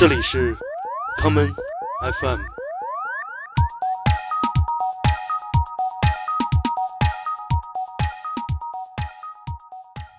这里是 common FM。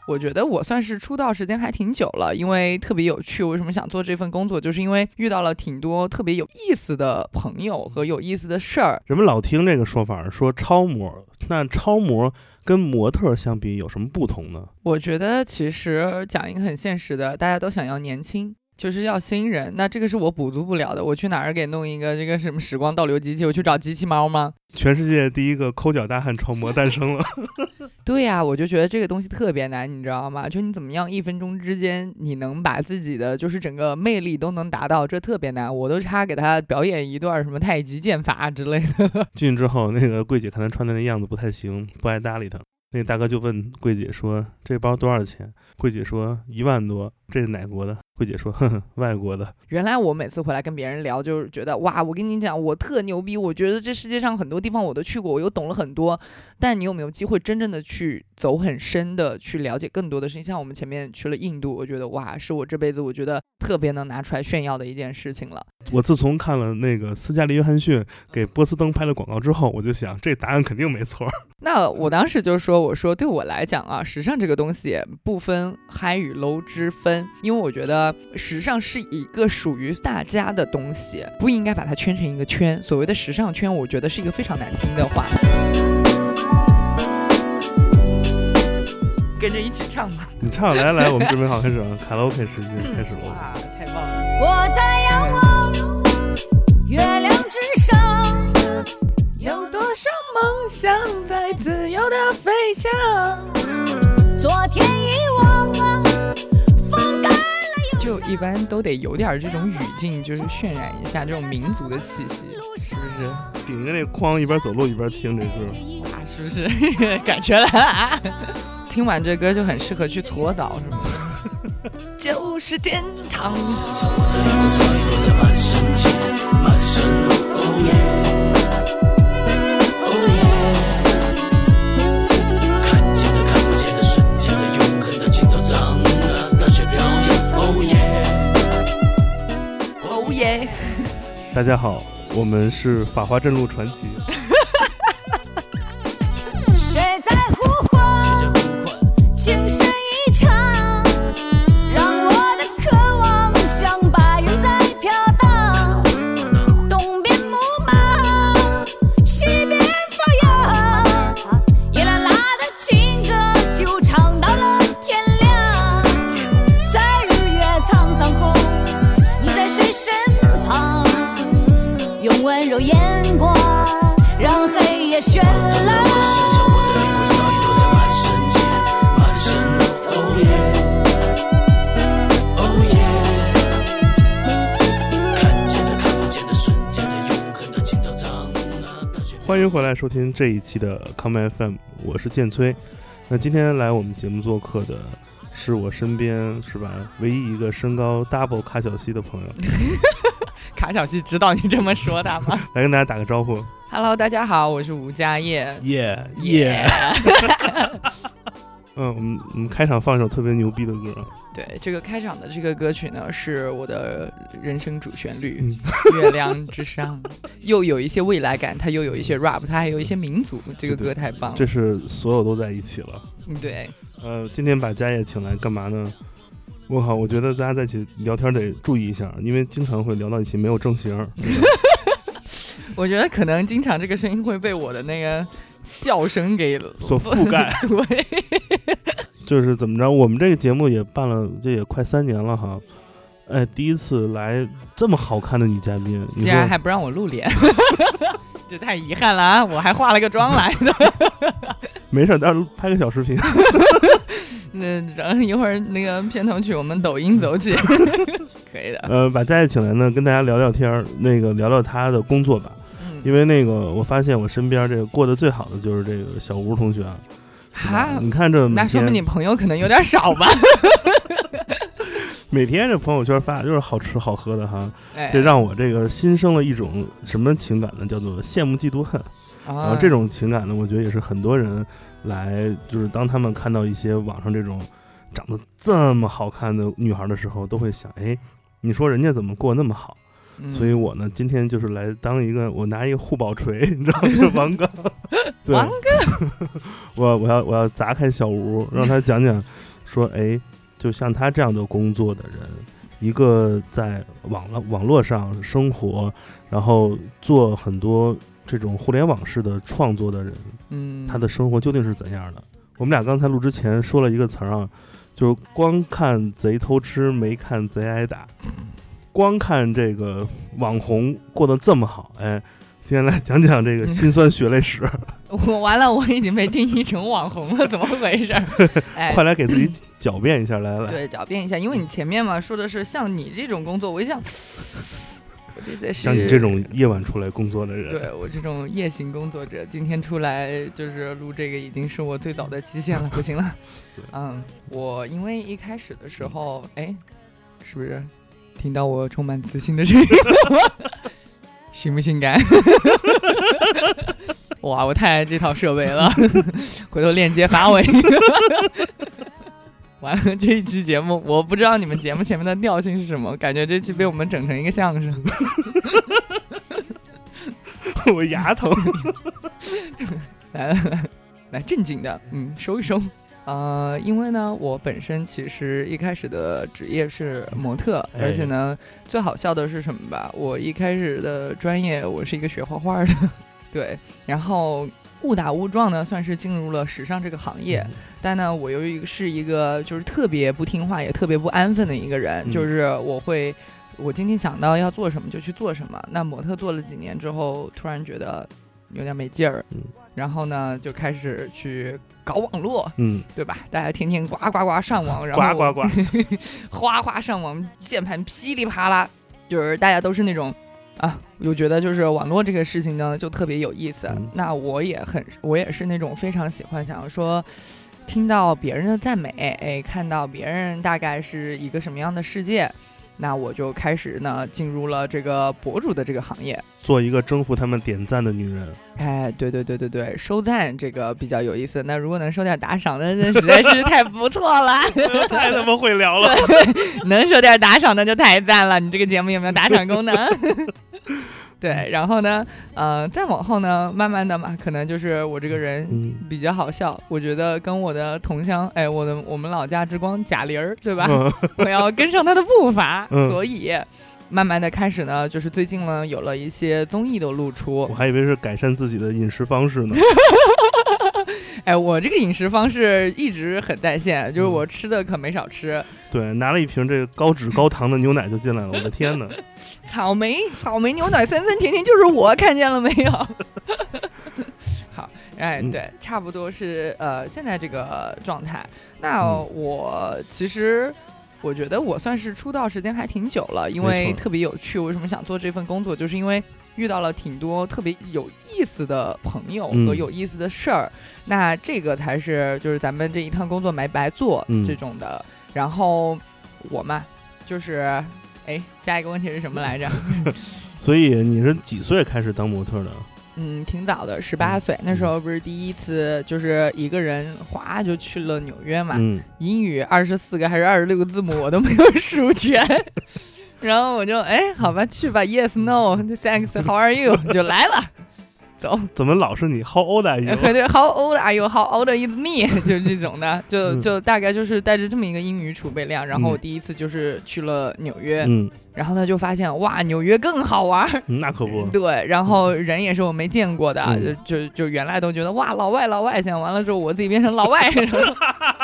我觉得我算是出道时间还挺久了，因为特别有趣。为什么想做这份工作？就是因为遇到了挺多特别有意思的朋友和有意思的事儿。人们老听这个说法，说超模，那超模跟模特相比有什么不同呢？我觉得其实讲一个很现实的，大家都想要年轻。就是要新人，那这个是我补足不了的。我去哪儿给弄一个这个什么时光倒流机器？我去找机器猫吗？全世界第一个抠脚大汉超模诞生了。对呀，我就觉得这个东西特别难，你知道吗？就你怎么样一分钟之间你能把自己的就是整个魅力都能达到，这特别难。我都差给他表演一段什么太极剑法之类的。进去之后，那个柜姐看他穿的那样子不太行，不爱搭理他。那大哥就问柜姐说：“这包多少钱？”柜姐说：“一万多。”这是哪国的？柜姐说：“呵呵，外国的。”原来我每次回来跟别人聊，就是觉得哇，我跟你讲，我特牛逼。我觉得这世界上很多地方我都去过，我又懂了很多。但你有没有机会真正的去走很深的去了解更多的事情？像我们前面去了印度，我觉得哇，是我这辈子我觉得特别能拿出来炫耀的一件事情了。我自从看了那个斯嘉丽·约翰逊给波司登拍了广告之后，我就想这答案肯定没错。那我当时就说：“我说对我来讲啊，时尚这个东西不分嗨与 low 之分。”因为我觉得时尚是一个属于大家的东西，不应该把它圈成一个圈。所谓的时尚圈，我觉得是一个非常难听的话。跟着一起唱吧。你唱，来来，我们准备好开始了，卡拉 OK 时间开始了。哇，太棒了！我在仰望月亮之上，有多少梦想在自由的飞翔？昨天遗忘了。就一般都得有点这种语境，就是渲染一下这种民族的气息，是不是？顶着那筐一边走路一边听这歌，啊，是不是 感觉来了啊？听完这歌就很适合去搓澡，是吗？就是天堂。大家好，我们是法华镇路传奇。谁在呼唤？情深欢迎回来收听这一期的康麦 FM，我是建崔。那今天来我们节目做客的是我身边是吧，唯一一个身高 double 卡小西的朋友。卡小西知道你这么说他吗？来跟大家打个招呼。Hello，大家好，我是吴佳叶。耶耶。嗯，我们我们开场放一首特别牛逼的歌。对，这个开场的这个歌曲呢，是我的人生主旋律，《月亮之上》，又有一些未来感，它又有一些 rap，它还有一些民族。这个歌太棒了。这是所有都在一起了。嗯，对。呃，今天把佳叶请来干嘛呢？我靠，我觉得大家在一起聊天得注意一下，因为经常会聊到一起没有正形。我觉得可能经常这个声音会被我的那个。笑声给所覆 盖，对，就是怎么着？我们这个节目也办了，这也快三年了哈。哎，第一次来这么好看的女嘉宾，竟然还不让我露脸，这太遗憾了啊！我还化了个妆来的。没事，到时候拍个小视频。那整一会儿那个片头曲，我们抖音走起，可以的。呃，把佳佳请来呢，跟大家聊聊天儿，那个聊聊她的工作吧。因为那个，我发现我身边这个过得最好的就是这个小吴同学啊。你看这，那说明你朋友可能有点少吧？每天这朋友圈发的就是好吃好喝的哈，这让我这个心生了一种什么情感呢？叫做羡慕嫉妒恨。然后这种情感呢，我觉得也是很多人来，就是当他们看到一些网上这种长得这么好看的女孩的时候，都会想，哎。你说人家怎么过那么好？所以我呢，今天就是来当一个，我拿一个护宝锤，你知道吗？王刚，王刚，我我要我要砸开小吴，让他讲讲，说哎，就像他这样的工作的人，一个在网络网络上生活，然后做很多这种互联网式的创作的人，嗯，他的生活究竟是怎样的？我们俩刚才录之前说了一个词儿啊，就是光看贼偷吃，没看贼挨打。光看这个网红过得这么好，哎，今天来讲讲这个 辛酸血泪史。我完了，我已经被定义成网红了，怎么回事？哎，快来给自己狡辩一下，来来。对，狡辩一下，因为你前面嘛说的是像你这种工作，我一想，像你这种夜晚出来工作的人，对我这种夜行工作者，今天出来就是录这个，已经是我最早的极限了，不行了。嗯，我因为一开始的时候，哎，是不是？听到我充满磁性的声音了吗？性不性感？哇，我太爱这套设备了，回头链接发我一个。完了，这一期节目，我不知道你们节目前面的调性是什么，感觉这期被我们整成一个相声。我牙疼。来来来，正经的，嗯，收一收。呃，因为呢，我本身其实一开始的职业是模特，而且呢，最好笑的是什么吧？我一开始的专业我是一个学画画的，对，然后误打误撞呢，算是进入了时尚这个行业。但呢，我由于是一个就是特别不听话，也特别不安分的一个人，就是我会，我今天想到要做什么就去做什么。那模特做了几年之后，突然觉得有点没劲儿，然后呢，就开始去。搞网络，嗯，对吧？大家天天呱呱呱上网，然后呱呱呱，哗哗上网，键盘噼里啪啦，就是大家都是那种啊，我觉得就是网络这个事情呢，就特别有意思。那我也很，我也是那种非常喜欢，想要说听到别人的赞美，哎，看到别人大概是一个什么样的世界。那我就开始呢，进入了这个博主的这个行业，做一个征服他们点赞的女人。哎，对对对对对，收赞这个比较有意思。那如果能收点打赏的，那实在是太不错了。太他妈会聊了，能收点打赏的就太赞了。你这个节目有没有打赏功能？对，然后呢，呃，再往后呢，慢慢的嘛，可能就是我这个人比较好笑，我觉得跟我的同乡，哎，我的我们老家之光贾玲儿，对吧？我要跟上她的步伐，所以慢慢的开始呢，就是最近呢，有了一些综艺的露出。我还以为是改善自己的饮食方式呢。哎，我这个饮食方式一直很在线，就是我吃的可没少吃。对，拿了一瓶这个高脂高糖的牛奶就进来了，我的天哪！草莓草莓牛奶酸酸甜甜，就是我看见了没有？好，哎，对，差不多是呃现在这个状态。那我其实我觉得我算是出道时间还挺久了，因为特别有趣。为什么想做这份工作？就是因为遇到了挺多特别有意思的朋友和有意思的事儿。那这个才是就是咱们这一趟工作没白做这种的。然后我嘛，就是哎，下一个问题是什么来着？所以你是几岁开始当模特的？嗯，挺早的，十八岁。那时候不是第一次，就是一个人哗就去了纽约嘛。嗯。英语二十四个还是二十六个字母我都没有数全，然后我就哎，好吧，去吧，Yes，No，Thanks，How are you？就来了。走，怎么老是你？How old are you？对，How old are you？How old is me？就是这种的，就就大概就是带着这么一个英语储备量。然后我第一次就是去了纽约，嗯，然后呢就发现哇，纽约更好玩。那可不。对，然后人也是我没见过的，就就就原来都觉得哇，老外老外，想完了之后我自己变成老外，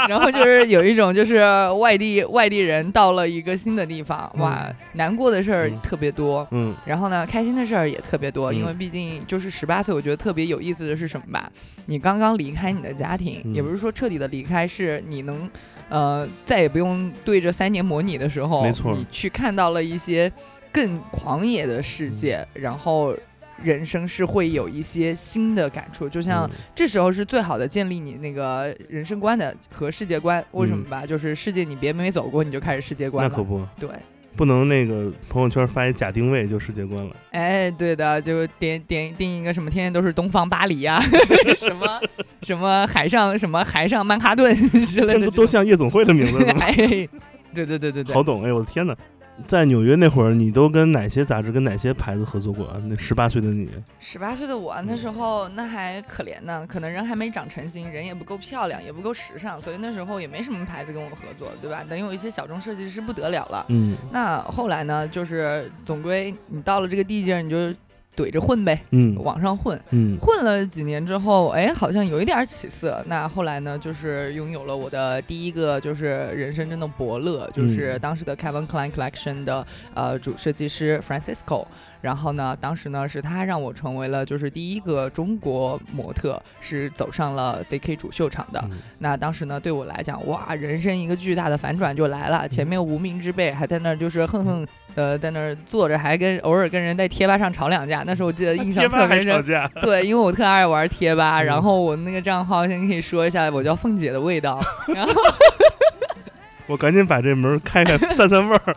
然后就是有一种就是外地外地人到了一个新的地方，哇，难过的事儿特别多，嗯，然后呢开心的事儿也特别多，因为毕竟就是十八。我觉得特别有意思的是什么吧？你刚刚离开你的家庭，也不是说彻底的离开，是你能，呃，再也不用对着三年模拟的时候，没错，你去看到了一些更狂野的世界，然后人生是会有一些新的感触。就像这时候是最好的建立你那个人生观的和世界观。为什么吧？就是世界你别没走过，你就开始世界观了。那可不，对。不能那个朋友圈发一假定位就世界观了。哎，对的，就点点定一个什么天天都是东方巴黎呀，什么什么海上什么海上曼哈顿之类的，都像夜总会的名字。哎，对对对对对，好懂哎，我的天哪！在纽约那会儿，你都跟哪些杂志、跟哪些牌子合作过啊？那十八岁的你，十八岁的我那时候那还可怜呢，可能人还没长成型，人也不够漂亮，也不够时尚，所以那时候也没什么牌子跟我合作，对吧？等有一些小众设计师不得了了。嗯，那后来呢，就是总归你到了这个地界，你就。怼着混呗，嗯，网上混，嗯，混了几年之后，哎，好像有一点起色。那后来呢，就是拥有了我的第一个，就是人生中的伯乐，就是当时的 Kevin Klein Collection 的呃主设计师 Francisco。然后呢，当时呢是他让我成为了就是第一个中国模特，是走上了 CK 主秀场的。那当时呢对我来讲，哇，人生一个巨大的反转就来了。前面无名之辈还在那儿就是哼哼的在那儿坐着，还跟偶尔跟人在贴吧上吵两架。那时候我记得印象特别深。对，因为我特爱玩贴吧，然后我那个账号先可以说一下，我叫凤姐的味道。然后我赶紧把这门开开，散散味儿。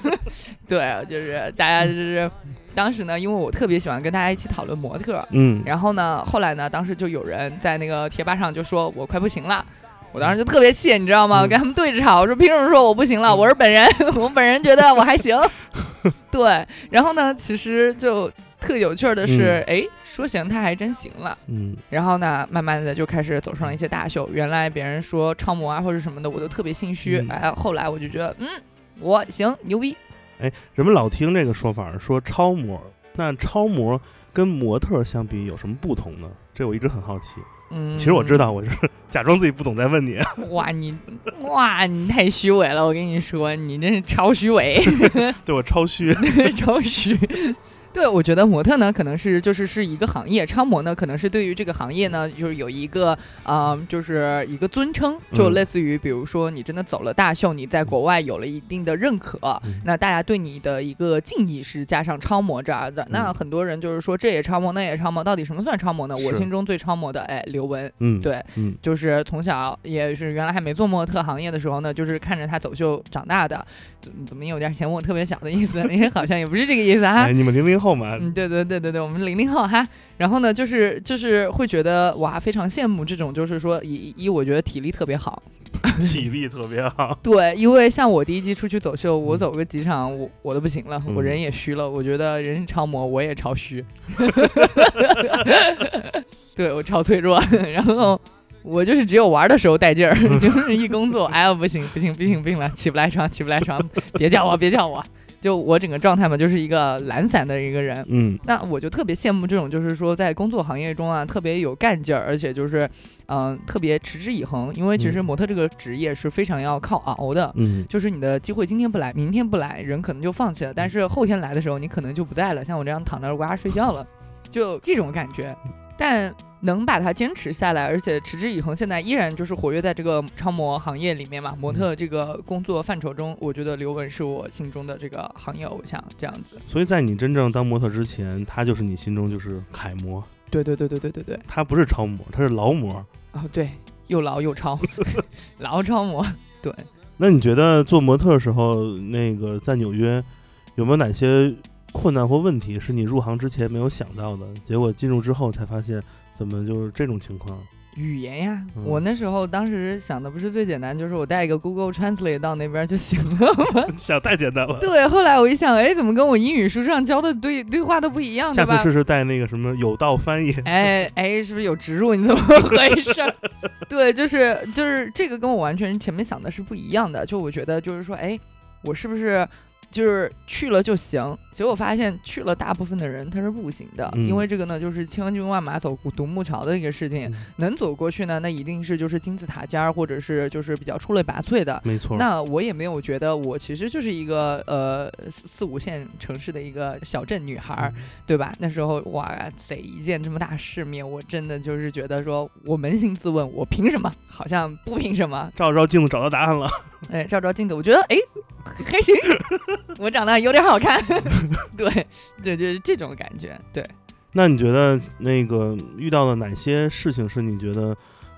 对，就是大家就是。当时呢，因为我特别喜欢跟大家一起讨论模特，嗯，然后呢，后来呢，当时就有人在那个贴吧上就说我快不行了，我当时就特别气，你知道吗？我跟他们对着吵，我说凭什么说我不行了？我是本人，我本人觉得我还行。对，然后呢，其实就特有趣的是，哎，说行他还真行了，嗯，然后呢，慢慢的就开始走上了一些大秀。原来别人说超模啊或者什么的，我都特别心虚，哎，后来我就觉得，嗯，我行，牛逼。哎，人们老听这个说法，说超模。那超模跟模特相比有什么不同呢？这我一直很好奇。嗯，其实我知道，我就是 假装自己不懂在问你。哇，你哇，你太虚伪了！我跟你说，你真是超虚伪。对我超虚，超虚。对，我觉得模特呢，可能是就是是一个行业，超模呢，可能是对于这个行业呢，就是有一个啊，就是一个尊称，就类似于，比如说你真的走了大秀，你在国外有了一定的认可，那大家对你的一个敬意是加上超模这样的。那很多人就是说这也超模，那也超模，到底什么算超模呢？我心中最超模的，哎，刘雯，嗯，对，嗯，就是从小也是原来还没做模特行业的时候呢，就是看着她走秀长大的。怎么有点嫌我特别小的意思？因为好像也不是这个意思哈。你们零零后嘛？嗯，对对对对对，我们零零后哈。然后呢，就是就是会觉得哇，非常羡慕这种，就是说一一，我觉得体力特别好，体力特别好。对，因为像我第一季出去走秀，我走个几场，我我都不行了，我人也虚了。我觉得人是超模，我也超虚。对我超脆弱，然后。我就是只有玩的时候带劲儿，就是一工作，哎呀不行不行不行不行了，起不来床起不来床，别叫我别叫我，就我整个状态嘛，就是一个懒散的一个人。嗯，那我就特别羡慕这种，就是说在工作行业中啊，特别有干劲儿，而且就是嗯特别持之以恒。因为其实模特这个职业是非常要靠熬的，嗯，就是你的机会今天不来，明天不来，人可能就放弃了，但是后天来的时候，你可能就不在了，像我这样躺着呱睡觉了，就这种感觉。但能把它坚持下来，而且持之以恒，现在依然就是活跃在这个超模行业里面嘛，模特这个工作范畴中，我觉得刘雯是我心中的这个行业偶像，这样子。所以在你真正当模特之前，他就是你心中就是楷模。对对对对对对对，他不是超模，他是劳模。哦，对，又劳又超，劳超模。对。那你觉得做模特的时候，那个在纽约有没有哪些困难或问题是你入行之前没有想到的？结果进入之后才发现。怎么就是这种情况？语言呀，我那时候当时想的不是最简单，就是我带一个 Google Translate 到那边就行了吗？想太简单了。对，后来我一想，哎，怎么跟我英语书上教的对对话都不一样？下次试试带那个什么有道翻译。哎哎，是不是有植入？你怎么回事？对，就是就是这个跟我完全前面想的是不一样的。就我觉得就是说，哎，我是不是？就是去了就行，结果发现去了，大部分的人他是不行的，因为这个呢，就是千军万马走独木桥的一个事情，能走过去呢，那一定是就是金字塔尖儿，或者是就是比较出类拔萃的。没错。那我也没有觉得我其实就是一个呃四五线城市的一个小镇女孩，对吧？那时候哇塞，一见这么大世面，我真的就是觉得说我扪心自问，我凭什么？好像不凭什么。照照镜子找到答案了。哎，照照镜子，我觉得哎。还行，我长得有点好看，对，对，就是这种感觉。对，那你觉得那个遇到了哪些事情是你觉得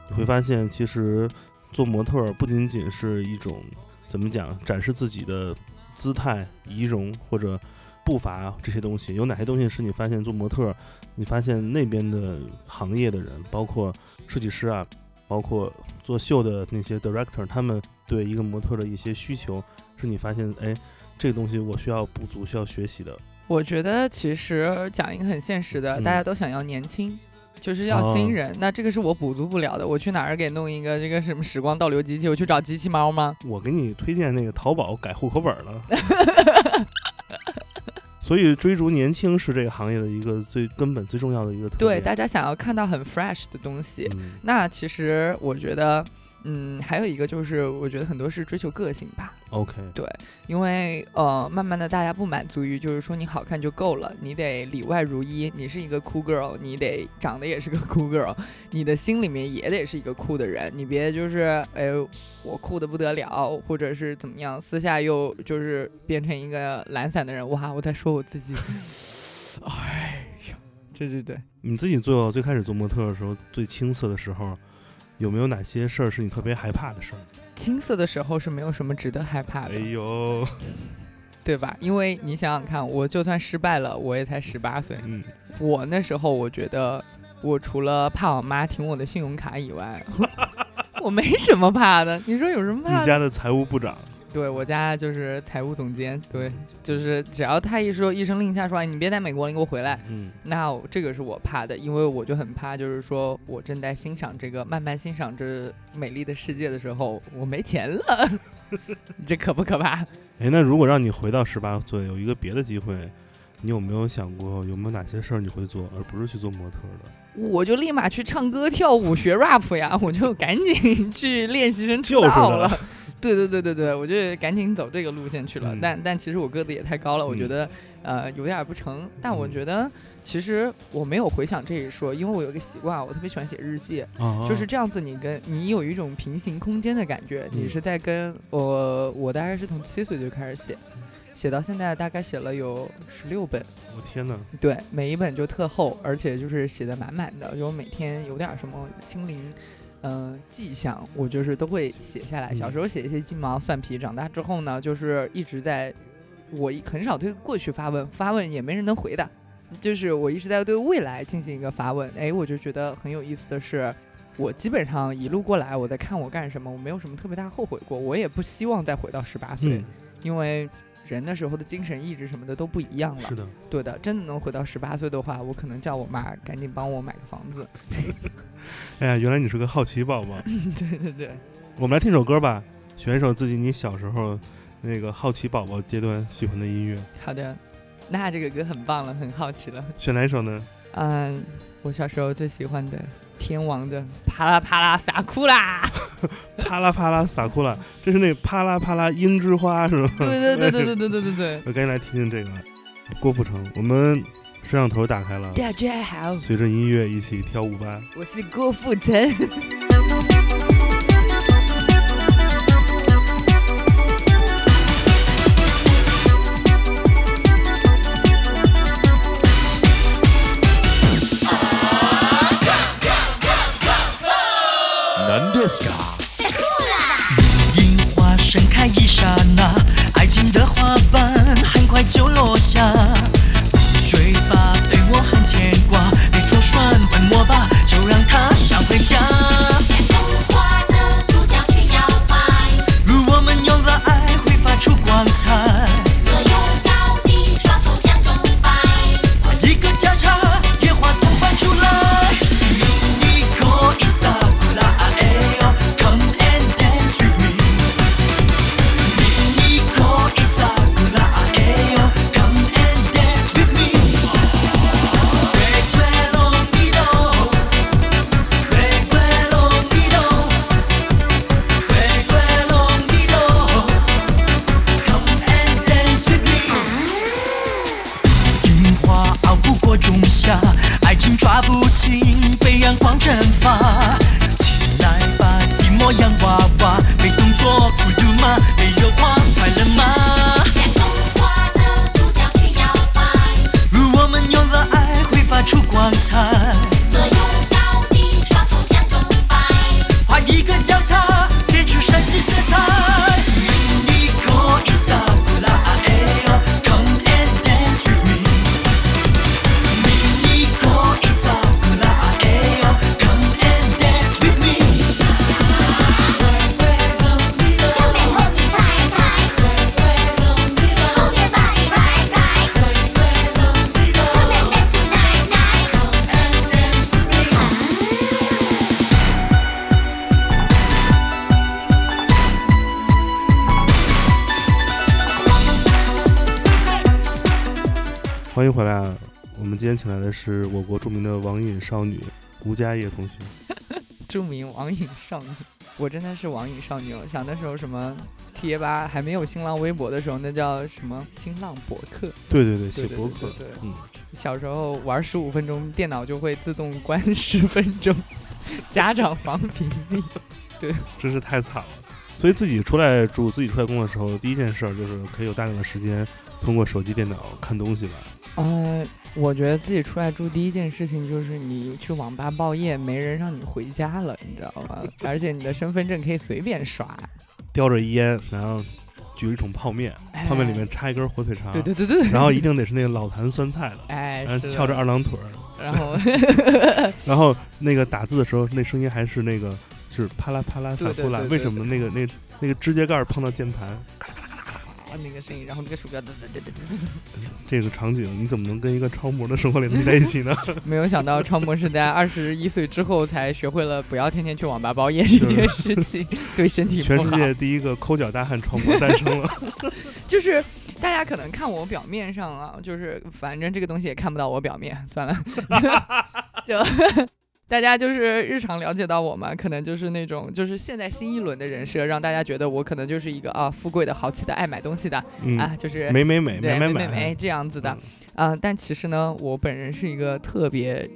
你会发现，其实做模特不仅仅是一种怎么讲展示自己的姿态、仪容或者步伐这些东西？有哪些东西是你发现做模特，你发现那边的行业的人，包括设计师啊，包括做秀的那些 director，他们对一个模特的一些需求？是你发现，哎，这个东西我需要补足，需要学习的？我觉得其实讲一个很现实的，大家都想要年轻，就是要新人。那这个是我补足不了的。我去哪儿给弄一个这个什么时光倒流机器？我去找机器猫吗？我给你推荐那个淘宝改户口本了。所以追逐年轻是这个行业的一个最根本、最重要的一个特点。对，大家想要看到很 fresh 的东西。那其实我觉得。嗯，还有一个就是，我觉得很多是追求个性吧。OK，对，因为呃，慢慢的大家不满足于就是说你好看就够了，你得里外如一，你是一个酷 girl，你得长得也是个酷 girl，你的心里面也得是一个酷的人，你别就是哎我酷的不得了，或者是怎么样，私下又就是变成一个懒散的人。哇，我在说我自己。哎呀，对对对，你自己做最开始做模特的时候，最青涩的时候。有没有哪些事儿是你特别害怕的事儿？青涩的时候是没有什么值得害怕的。哎呦，对吧？因为你想想看，我就算失败了，我也才十八岁。嗯，我那时候我觉得，我除了怕我妈停我的信用卡以外，我没什么怕的。你说有什么怕的？你家的财务部长。对我家就是财务总监，对，就是只要他一说一声令下说，你别在美国了，你给我回来，嗯，那这个是我怕的，因为我就很怕，就是说我正在欣赏这个慢慢欣赏这美丽的世界的时候，我没钱了，这可不可怕？哎，那如果让你回到十八岁，有一个别的机会，你有没有想过有没有哪些事儿你会做，而不是去做模特的？我就立马去唱歌跳舞学 rap 呀，我就赶紧去练习生出道了。对对对对对，我就赶紧走这个路线去了。但但其实我个子也太高了，我觉得呃有点不成。但我觉得其实我没有回想这一说，因为我有个习惯，我特别喜欢写日记，就是这样子。你跟你有一种平行空间的感觉，你是在跟我我大概是从七岁就开始写。写到现在大概写了有十六本，我天哪！对，每一本就特厚，而且就是写的满满的。就每天有点什么心灵，嗯，迹象，我就是都会写下来。小时候写一些鸡毛蒜皮，长大之后呢，就是一直在，我很少对过去发问，发问也没人能回答。就是我一直在对未来进行一个发问。哎，我就觉得很有意思的是，我基本上一路过来，我在看我干什么，我没有什么特别大后悔过，我也不希望再回到十八岁，因为。人的时候的精神意志什么的都不一样了，是的，对的，真的能回到十八岁的话，我可能叫我妈赶紧帮我买个房子。哎呀，原来你是个好奇宝宝。对对对，我们来听首歌吧，选一首自己你小时候那个好奇宝宝阶段喜欢的音乐。好的，那这个歌很棒了，很好奇了。选哪一首呢？嗯，我小时候最喜欢的。天王的啪啦啪啦撒库啦，啪啦啪啦撒库啦，这是那啪啦啪啦樱之花是吗？对对对对对对对对对。我赶紧来听听这个郭富城，我们摄像头打开了，大家好，随着音乐一起跳舞吧。我是郭富城。今天请来的是我国著名的网瘾少女吴佳叶同学。著名网瘾少女，我真的是网瘾少女。想那时候什么贴吧还没有新浪微博的时候，那叫什么新浪博客。对对对，写博客。对，嗯。小时候玩十五分钟，电脑就会自动关十分钟，家长防屏蔽。对，真是太惨了。所以自己出来住、自己出来工作的时候，第一件事就是可以有大量的时间通过手机、电脑看东西吧。呃，我觉得自己出来住第一件事情就是你去网吧报夜，没人让你回家了，你知道吗？而且你的身份证可以随便刷，叼着烟，然后举一桶泡面，泡面里面插一根火腿肠，对对对对，然后一定得是那个老坛酸菜的，哎，然后翘着二郎腿，然后 然后那个打字的时候，那声音还是那个就是啪啦啪啦撒出来，为什么那个那那个指甲盖碰到键盘？那个声音，然后那个鼠标，这个场景你怎么能跟一个超模的生活联系在一起呢？没有想到超模是在二十一岁之后才学会了不要天天去网吧包夜这件事情，对身体不好。全世界第一个抠脚大汉超模诞生了。就是大家可能看我表面上啊，就是反正这个东西也看不到我表面，算了，就。大家就是日常了解到我嘛，可能就是那种就是现在新一轮的人设，让大家觉得我可能就是一个啊富贵的豪气的爱买东西的啊，就是美美美美美美美这样子的啊。但其实呢，我本人是一个特别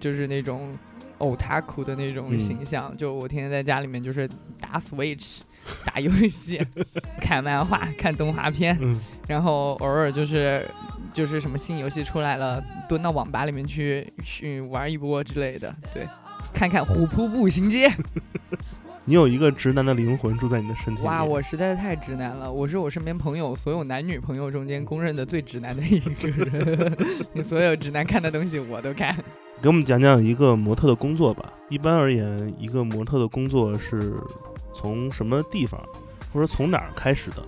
就是那种偶他苦的那种形象，就我天天在家里面就是打 Switch、打游戏、看漫画、看动画片，然后偶尔就是。就是什么新游戏出来了，蹲到网吧里面去去玩一波之类的，对，看看虎扑步行街。你有一个直男的灵魂住在你的身体里。哇，我实在是太直男了，我是我身边朋友所有男女朋友中间公认的最直男的一个人。你所有直男看的东西我都看。给我们讲讲一个模特的工作吧。一般而言，一个模特的工作是从什么地方，或者从哪儿开始的？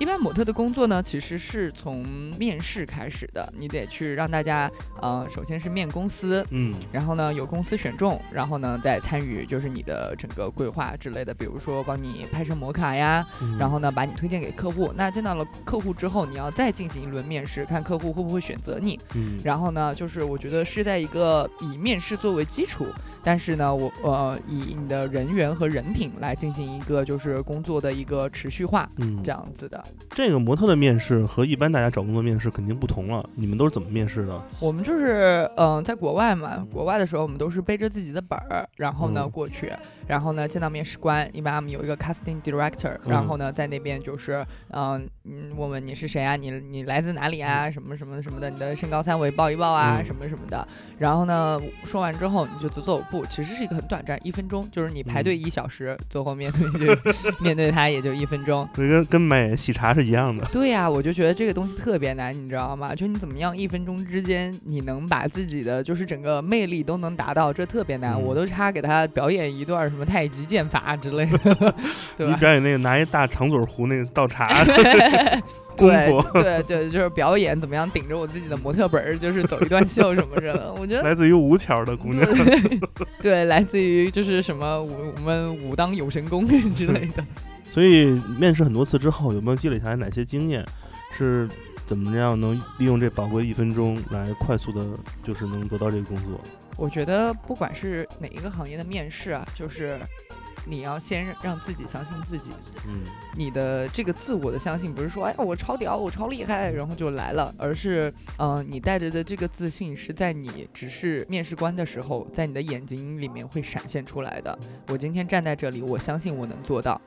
一般模特的工作呢，其实是从面试开始的。你得去让大家，呃，首先是面公司，嗯，然后呢有公司选中，然后呢再参与就是你的整个规划之类的，比如说帮你拍摄模卡呀，然后呢把你推荐给客户。那见到了客户之后，你要再进行一轮面试，看客户会不会选择你。嗯，然后呢，就是我觉得是在一个以面试作为基础。但是呢，我呃以你的人缘和人品来进行一个就是工作的一个持续化，嗯，这样子的。这个模特的面试和一般大家找工作面试肯定不同了。你们都是怎么面试的？我们就是嗯，在国外嘛，国外的时候我们都是背着自己的本儿，然后呢过去。然后呢，见到面试官，一般我们有一个 casting director，然后呢，在那边就是，嗯嗯，问问你是谁啊，你你来自哪里啊，什么什么什么的，你的身高三围报一报啊，什么什么的。然后呢，说完之后你就走走步，其实是一个很短暂，一分钟，就是你排队一小时，最后面对 面对他也就一分钟，跟跟买喜茶是一样的。对呀，我就觉得这个东西特别难，你知道吗？就你怎么样一分钟之间你能把自己的就是整个魅力都能达到，这特别难。我都差给他表演一段什么。什么太极剑法之类的，对吧？你表演那个拿一大长嘴壶那个倒茶，对对对，就是表演怎么样顶着我自己的模特本儿，就是走一段秀什么的。我觉得来自于吴桥的姑娘，对，来自于就是什么武我们武当有神功 之类的。所以面试很多次之后，有没有积累下来哪些经验？是怎么样能利用这宝贵一分钟来快速的，就是能得到这个工作？我觉得不管是哪一个行业的面试啊，就是你要先让自己相信自己。嗯，你的这个自我的相信不是说哎呀我超屌我超厉害然后就来了，而是嗯你带着的这个自信是在你只是面试官的时候，在你的眼睛里面会闪现出来的。我今天站在这里，我相信我能做到。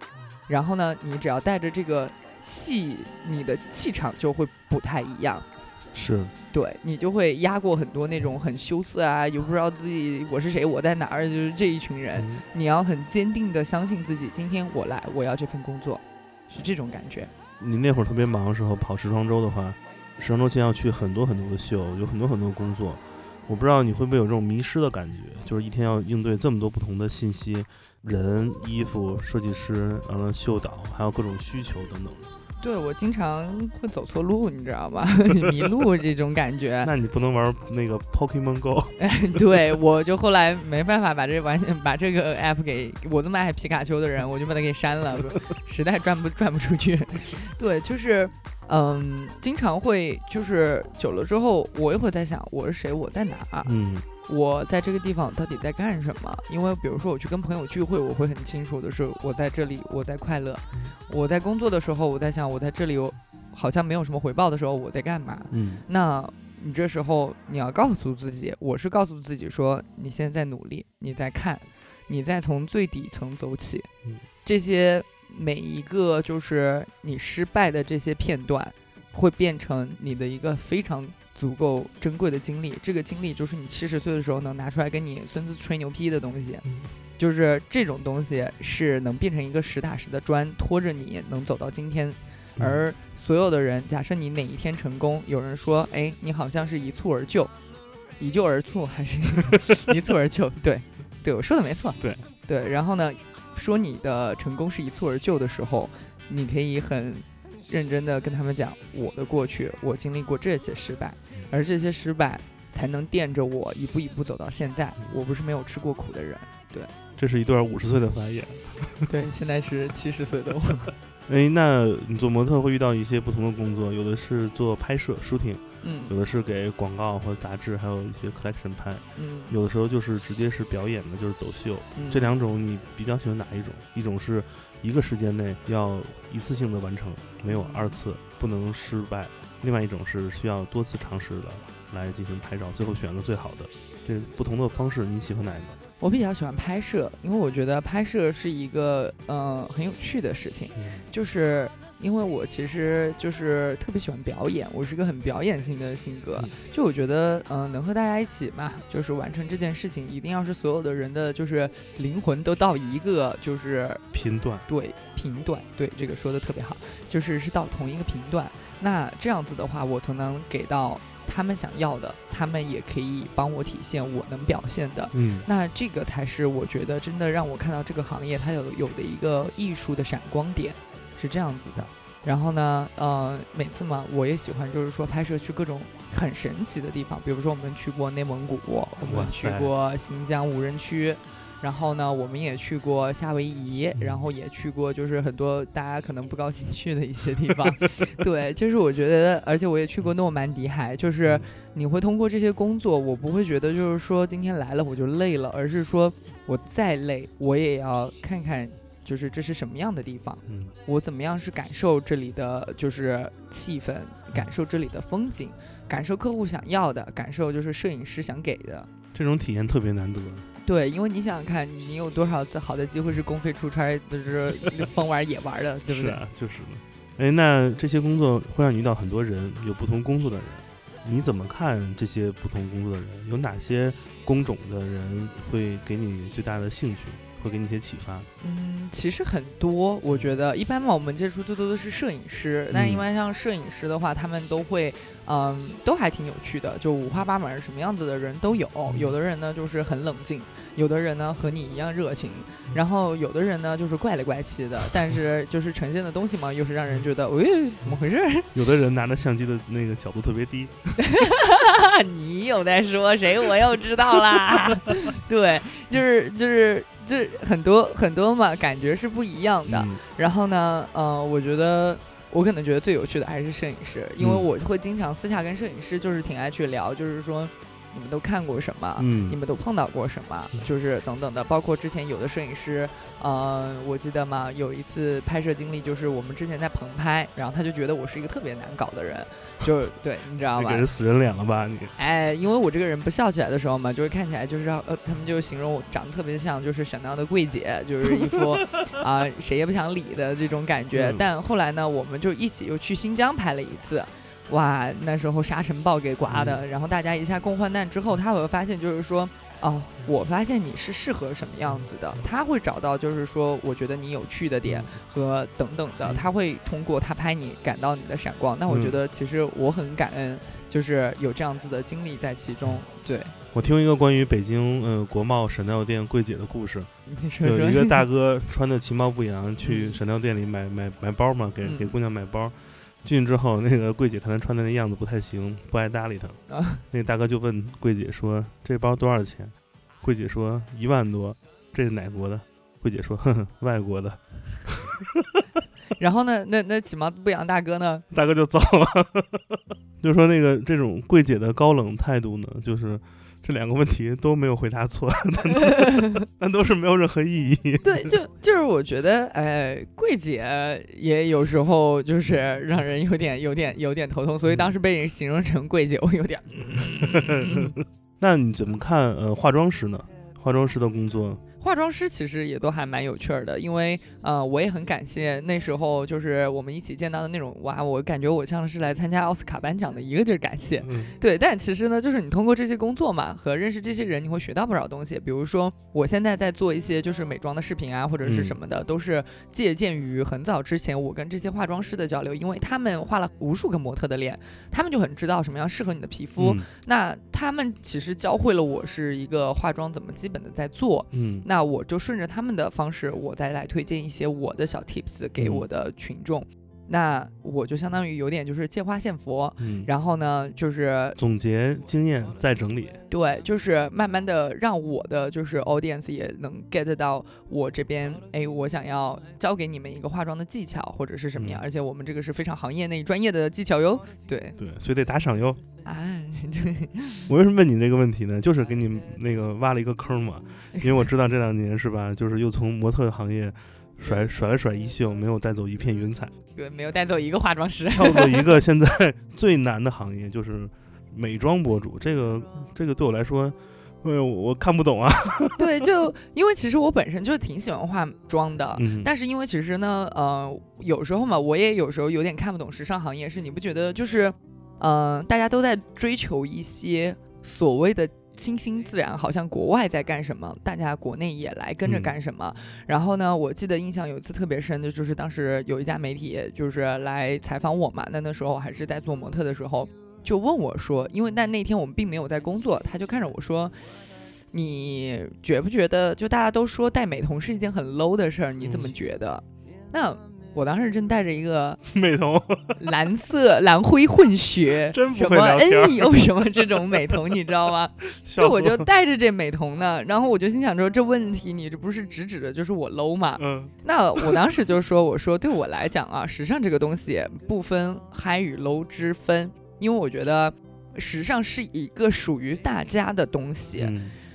然后呢，你只要带着这个气，你的气场就会不太一样。是对你就会压过很多那种很羞涩啊，又不知道自己我是谁，我在哪儿，就是这一群人。你要很坚定的相信自己，今天我来，我要这份工作，是这种感觉。你那会儿特别忙的时候跑时装周的话，时装周前要去很多很多的秀，有很多很多工作。我不知道你会不会有这种迷失的感觉，就是一天要应对这么多不同的信息，人、衣服、设计师，完了秀导，还有各种需求等等。对我经常会走错路，你知道吗？迷路这种感觉。那你不能玩那个 Pokemon Go。对，我就后来没办法把这完全把这个 app 给我这么爱皮卡丘的人，我就把它给删了，实在转不转不出去。对，就是嗯，经常会就是久了之后，我也会在想我是谁，我在哪，嗯，我在这个地方到底在干什么？因为比如说我去跟朋友聚会，我会很清楚的是我在这里，我在快乐；我在工作的时候，我在想我在这里，好像没有什么回报的时候，我在干嘛？嗯，那你这时候你要告诉自己，我是告诉自己说，你现在在努力，你在看，你在从最底层走起，嗯，这些。每一个就是你失败的这些片段，会变成你的一个非常足够珍贵的经历。这个经历就是你七十岁的时候能拿出来跟你孙子吹牛逼的东西，就是这种东西是能变成一个实打实的砖，拖着你能走到今天。而所有的人，假设你哪一天成功，有人说：“哎，你好像是一蹴而就，一蹴而促，还是一蹴而就？”对，对我说的没错。对对，然后呢？说你的成功是一蹴而就的时候，你可以很认真的跟他们讲我的过去，我经历过这些失败，而这些失败才能垫着我一步一步走到现在。我不是没有吃过苦的人，对。这是一段五十岁的发言。对，现在是七十岁的我。哎，那你做模特会遇到一些不同的工作，有的是做拍摄 shooting。嗯，有的是给广告或者杂志，还有一些 collection 拍。嗯，有的时候就是直接是表演的，就是走秀。这两种你比较喜欢哪一种？一种是一个时间内要一次性的完成，没有二次，不能失败；另外一种是需要多次尝试的。来进行拍照，最后选个最好的。这不同的方式，你喜欢哪一个？我比较喜欢拍摄，因为我觉得拍摄是一个呃很有趣的事情，就是。因为我其实就是特别喜欢表演，我是一个很表演性的性格。就我觉得，嗯，能和大家一起嘛，就是完成这件事情，一定要是所有的人的就是灵魂都到一个就是频段。对，频段，对，这个说的特别好，就是是到同一个频段。那这样子的话，我才能给到他们想要的，他们也可以帮我体现我能表现的。嗯，那这个才是我觉得真的让我看到这个行业它有有的一个艺术的闪光点。是这样子的，然后呢，呃，每次嘛，我也喜欢，就是说拍摄去各种很神奇的地方，比如说我们去过内蒙古，我们去过新疆无人区，然后呢，我们也去过夏威夷，然后也去过就是很多大家可能不高兴去的一些地方。对，就是我觉得，而且我也去过诺曼底海，就是你会通过这些工作，我不会觉得就是说今天来了我就累了，而是说我再累我也要看看。就是这是什么样的地方？嗯，我怎么样是感受这里的就是气氛，感受这里的风景，感受客户想要的，感受就是摄影师想给的。这种体验特别难得。对，因为你想想看，你有多少次好的机会是公费出差，就是 疯玩野玩的，对不对？是啊，就是嘛。哎，那这些工作会让你遇到很多人，有不同工作的人，你怎么看这些不同工作的人？有哪些工种的人会给你最大的兴趣？会给你一些启发。嗯，其实很多，我觉得一般嘛，我们接触最多的是摄影师。但一般像摄影师的话，他们都会。嗯，都还挺有趣的，就五花八门，什么样子的人都有。有的人呢就是很冷静，有的人呢和你一样热情，然后有的人呢就是怪里怪气的，但是就是呈现的东西嘛，又是让人觉得，喂，怎么回事？有的人拿着相机的那个角度特别低。你有在说谁？我又知道啦。对，就是就是就是很多很多嘛，感觉是不一样的。然后呢，呃，我觉得。我可能觉得最有趣的还是摄影师，因为我会经常私下跟摄影师就是挺爱去聊，就是说你们都看过什么，嗯你们都碰到过什么，就是等等的，包括之前有的摄影师，呃，我记得嘛，有一次拍摄经历就是我们之前在棚拍，然后他就觉得我是一个特别难搞的人。就对，你知道吗？给人死人脸了吧你？哎，因为我这个人不笑起来的时候嘛，就会看起来就是呃，他们就形容我长得特别像就是闪亮的柜姐，就是一副 啊谁也不想理的这种感觉。但后来呢，我们就一起又去新疆拍了一次，哇，那时候沙尘暴给刮的，然后大家一下共患难之后，他会发现就是说。哦，我发现你是适合什么样子的，他会找到就是说，我觉得你有趣的点和等等的，他会通过他拍你感到你的闪光。那我觉得其实我很感恩，就是有这样子的经历在其中。对。我听一个关于北京呃国贸闪料店柜姐的故事，有一个大哥穿的其貌不扬去闪料店里买买买包嘛，给给姑娘买包。进去之后，那个柜姐看他穿的那样子不太行，不爱搭理他。那个大哥就问柜姐说：“这包多少钱？”柜姐说：“一万多。”这是哪国的？柜姐说：“哼哼，外国的。”然后呢，那那起毛不养大哥呢？大哥就走了。就说那个这种柜姐的高冷态度呢，就是这两个问题都没有回答错，但都是没有任何意义。对，就就是我觉得，哎，柜姐也有时候就是让人有点有点有点头痛，所以当时被人形容成柜姐，我有点。那你怎么看呃化妆师呢？化妆师的工作？化妆师其实也都还蛮有趣儿的，因为呃，我也很感谢那时候就是我们一起见到的那种哇，我感觉我像是来参加奥斯卡颁奖的，一个劲儿感谢。对，但其实呢，就是你通过这些工作嘛，和认识这些人，你会学到不少东西。比如说，我现在在做一些就是美妆的视频啊，或者是什么的，都是借鉴于很早之前我跟这些化妆师的交流，因为他们画了无数个模特的脸，他们就很知道什么样适合你的皮肤。那他们其实教会了我是一个化妆怎么基本的在做。嗯。那我就顺着他们的方式，我再来推荐一些我的小 tips 给我的群众。那我就相当于有点就是借花献佛，嗯，然后呢就是总结经验再整理，对，就是慢慢的让我的就是 audience 也能 get 到我这边，哎，我想要教给你们一个化妆的技巧或者是什么样，而且我们这个是非常行业内专业的技巧哟，对对，所以得打赏哟。哎，对，我为什么问你这个问题呢？就是给你那个挖了一个坑嘛，因为我知道这两年是吧，就是又从模特行业。甩甩了甩衣袖，没有带走一片云彩。对，没有带走一个化妆师。跳过一个 现在 最难的行业，就是美妆博主。这个这个对我来说，我我看不懂啊。对，就因为其实我本身就挺喜欢化妆的，但是因为其实呢，呃，有时候嘛，我也有时候有点看不懂时尚行业。是你不觉得就是，嗯，大家都在追求一些所谓的。清新自然，好像国外在干什么，大家国内也来跟着干什么。然后呢，我记得印象有一次特别深的，就是当时有一家媒体就是来采访我嘛，那那时候还是在做模特的时候，就问我说，因为那那天我们并没有在工作，他就看着我说，你觉不觉得，就大家都说戴美瞳是一件很 low 的事儿，你怎么觉得？那。我当时正带着一个 美瞳，蓝色蓝灰混血，什么 N E O 什么这种美瞳，你知道吗？就我就带着这美瞳呢，然后我就心想说，这问题你这不是直指的就是我 low 吗？嗯，那我当时就说，我说对我来讲啊，时尚这个东西不分 high 与 low 之分，因为我觉得时尚是一个属于大家的东西。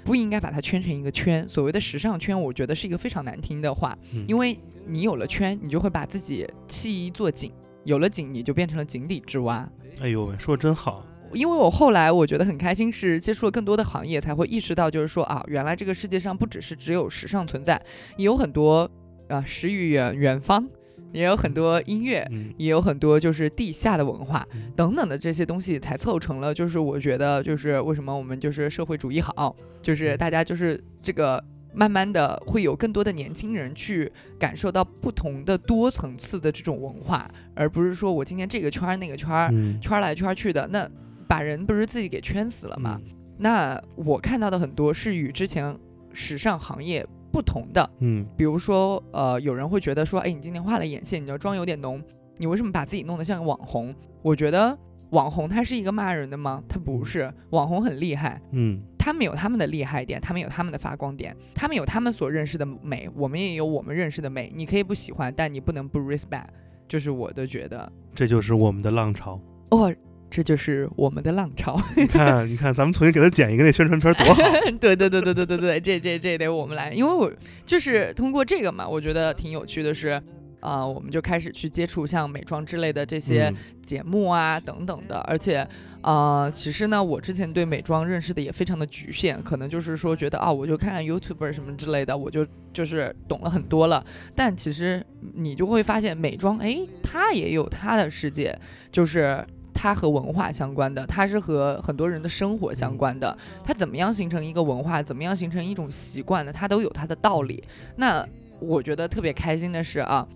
不应该把它圈成一个圈。所谓的时尚圈，我觉得是一个非常难听的话，因为你有了圈，你就会把自己弃一做井，有了井，你就变成了井底之蛙。哎呦喂，说的真好。因为我后来我觉得很开心，是接触了更多的行业，才会意识到，就是说啊，原来这个世界上不只是只有时尚存在，也有很多啊，诗与远远方。也有很多音乐，也有很多就是地下的文化等等的这些东西，才凑成了。就是我觉得，就是为什么我们就是社会主义好，就是大家就是这个慢慢的会有更多的年轻人去感受到不同的多层次的这种文化，而不是说我今天这个圈儿那个圈儿圈来圈去的，那把人不是自己给圈死了吗？那我看到的很多是与之前时尚行业。不同的，嗯，比如说，呃，有人会觉得说，哎，你今天画了眼线，你的妆有点浓，你为什么把自己弄得像个网红？我觉得网红他是一个骂人的吗？他不是，网红很厉害，嗯，他们有他们的厉害点，他们有他们的发光点，他们有他们所认识的美，我们也有我们认识的美。你可以不喜欢，但你不能不 respect，就是我的觉得，这就是我们的浪潮哦。这就是我们的浪潮。你看，你看，咱们重新给他剪一个那宣传片多好。对对对对对对对，这这这得我们来，因为我就是通过这个嘛，我觉得挺有趣的是，啊，我们就开始去接触像美妆之类的这些节目啊等等的，而且啊，其实呢，我之前对美妆认识的也非常的局限，可能就是说觉得啊，我就看看 YouTube 什么之类的，我就就是懂了很多了。但其实你就会发现，美妆哎，它也有它的世界，就是。它和文化相关的，它是和很多人的生活相关的。它怎么样形成一个文化，怎么样形成一种习惯的，它都有它的道理。那我觉得特别开心的是啊，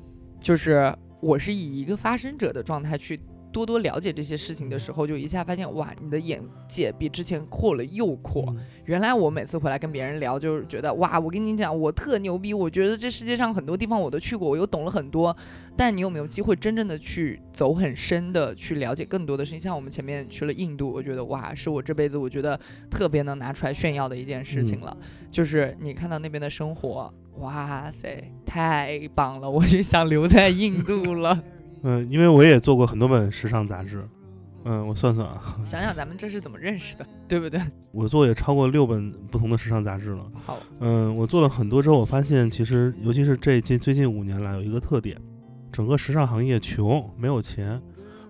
就是我是以一个发声者的状态去多多了解这些事情的时候，就一下发现哇，你的眼界比之前阔了又扩。原来我每次回来跟别人聊，就是觉得哇，我跟你讲，我特牛逼，我觉得这世界上很多地方我都去过，我又懂了很多。但你有没有机会真正的去走很深的去了解更多的事情？像我们前面去了印度，我觉得哇，是我这辈子我觉得特别能拿出来炫耀的一件事情了。就是你看到那边的生活。哇塞，太棒了！我就想留在印度了。嗯，因为我也做过很多本时尚杂志。嗯，我算算啊，想想咱们这是怎么认识的，对不对？我做也超过六本不同的时尚杂志了。好，嗯，我做了很多之后，我发现其实，尤其是这近最近五年来，有一个特点，整个时尚行业穷，没有钱。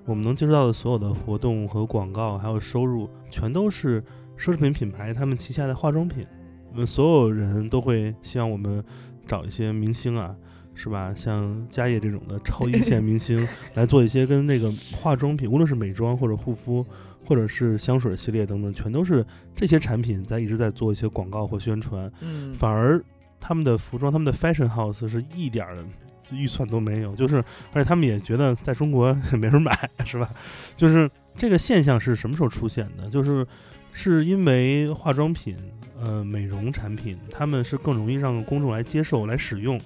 我们能接触到的所有的活动和广告，还有收入，全都是奢侈品品牌他们旗下的化妆品。我们所有人都会希望我们找一些明星啊，是吧？像嘉业这种的超一线明星 来做一些跟那个化妆品，无论是美妆或者护肤，或者是香水系列等等，全都是这些产品在一直在做一些广告或宣传。嗯，反而他们的服装，他们的 fashion house 是一点儿预算都没有，就是而且他们也觉得在中国 没人买，是吧？就是这个现象是什么时候出现的？就是是因为化妆品。呃，美容产品，他们是更容易让公众来接受、来使用，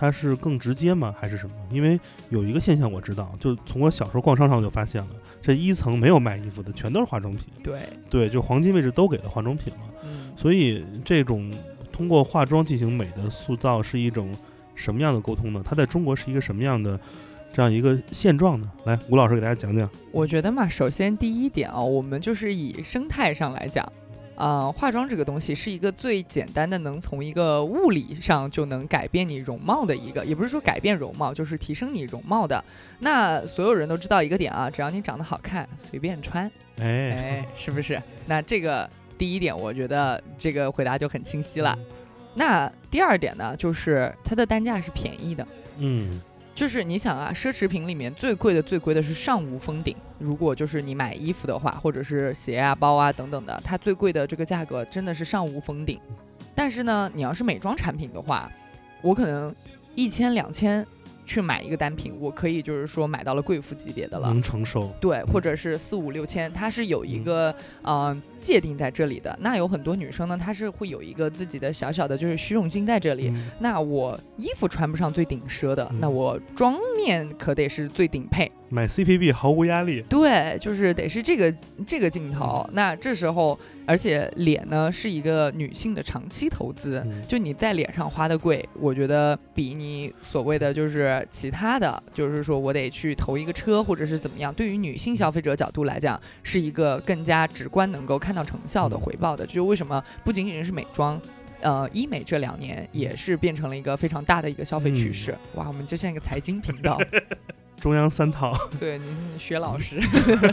它是更直接吗？还是什么？因为有一个现象我知道，就从我小时候逛商场就发现了，这一层没有卖衣服的，全都是化妆品。对对，就黄金位置都给了化妆品了。嗯，所以这种通过化妆进行美的塑造是一种什么样的沟通呢？它在中国是一个什么样的这样一个现状呢？来，吴老师给大家讲讲。我觉得嘛，首先第一点啊，我们就是以生态上来讲。呃，化妆这个东西是一个最简单的，能从一个物理上就能改变你容貌的一个，也不是说改变容貌，就是提升你容貌的。那所有人都知道一个点啊，只要你长得好看，随便穿，哎哎，是不是？那这个第一点，我觉得这个回答就很清晰了。那第二点呢，就是它的单价是便宜的，嗯。就是你想啊，奢侈品里面最贵的最贵的是上无封顶。如果就是你买衣服的话，或者是鞋啊、包啊等等的，它最贵的这个价格真的是上无封顶。但是呢，你要是美妆产品的话，我可能一千两千。去买一个单品，我可以就是说买到了贵妇级别的了，能承受。对，或者是四五六千，它是有一个呃界定在这里的。那有很多女生呢，她是会有一个自己的小小的，就是虚荣心在这里。那我衣服穿不上最顶奢的，那我妆面可得是最顶配。买 CPB 毫无压力。对，就是得是这个这个镜头。那这时候。而且脸呢是一个女性的长期投资，就你在脸上花的贵，我觉得比你所谓的就是其他的，就是说我得去投一个车或者是怎么样，对于女性消费者角度来讲，是一个更加直观能够看到成效的回报的。就为什么不仅仅是美妆，呃，医美这两年也是变成了一个非常大的一个消费趋势。哇，我们就像一个财经频道，中央三套。对，您学老师。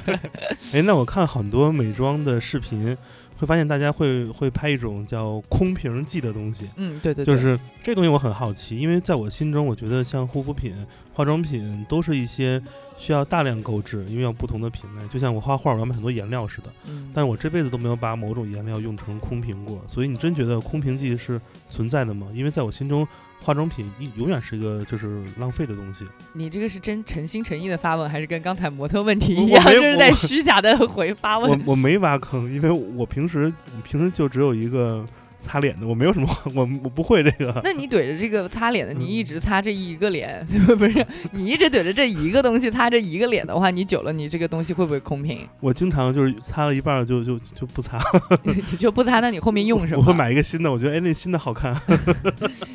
哎，那我看很多美妆的视频。会发现大家会会拍一种叫空瓶剂的东西，嗯，对对，就是这东西我很好奇，因为在我心中，我觉得像护肤品、化妆品都是一些需要大量购置，因为要不同的品类，就像我画画我要买很多颜料似的，嗯，但是我这辈子都没有把某种颜料用成空瓶过，所以你真觉得空瓶剂是存在的吗？因为在我心中。化妆品永永远是一个就是浪费的东西。你这个是真诚心诚意的发问，还是跟刚才模特问题一样，就是在虚假的回发问？我我没挖坑，因为我平时平时就只有一个。擦脸的我没有什么，我我不会这个。那你怼着这个擦脸的，你一直擦这一个脸，不是？你一直怼着这一个东西擦这一个脸的话，你久了你这个东西会不会空瓶？我经常就是擦了一半就就就不擦，你 就不擦，那你后面用什么？我会买一个新的，我觉得哎那新的好看。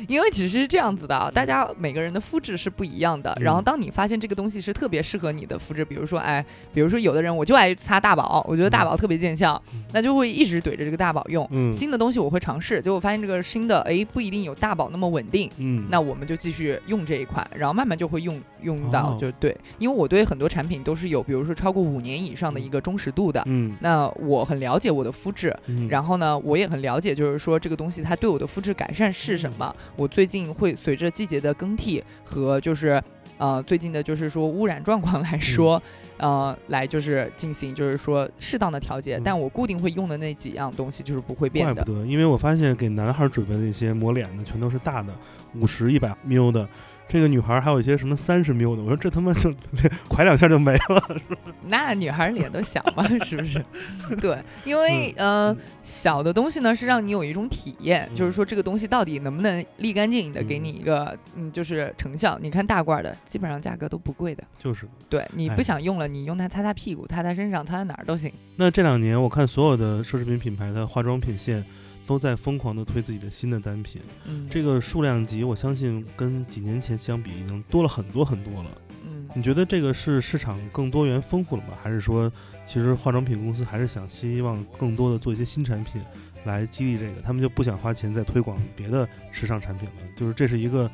因为其实是这样子的啊，大家每个人的肤质是不一样的。然后当你发现这个东西是特别适合你的肤质，比如说哎，比如说有的人我就爱擦大宝，我觉得大宝特别见效，那就会一直怼着这个大宝用。新的东西我会尝试，结果发现这个。新的哎不一定有大宝那么稳定，嗯，那我们就继续用这一款，然后慢慢就会用用到，就对，因为我对很多产品都是有，比如说超过五年以上的一个忠实度的，嗯，那我很了解我的肤质，然后呢，我也很了解，就是说这个东西它对我的肤质改善是什么，我最近会随着季节的更替和就是呃最近的就是说污染状况来说。呃，来就是进行，就是说适当的调节，但我固定会用的那几样东西就是不会变的。怪不得，因为我发现给男孩准备的那些抹脸的全都是大的，五十、一百 ml 的。这个女孩还有一些什么三十缪的，我说这他妈就 快两下就没了。那女孩脸都小嘛，是不是？对，因为呃，小的东西呢是让你有一种体验，就是说这个东西到底能不能立竿见影的给你一个嗯，就是成效。你看大罐的，基本上价格都不贵的。就是。对，你不想用了，你用它擦擦屁股，擦擦身上，擦擦哪儿都行。那这两年我看所有的奢侈品品牌的化妆品线。都在疯狂的推自己的新的单品，嗯，这个数量级，我相信跟几年前相比，已经多了很多很多了。嗯，你觉得这个是市场更多元丰富了吗？还是说，其实化妆品公司还是想希望更多的做一些新产品来激励这个，他们就不想花钱再推广别的时尚产品了？就是这是一个。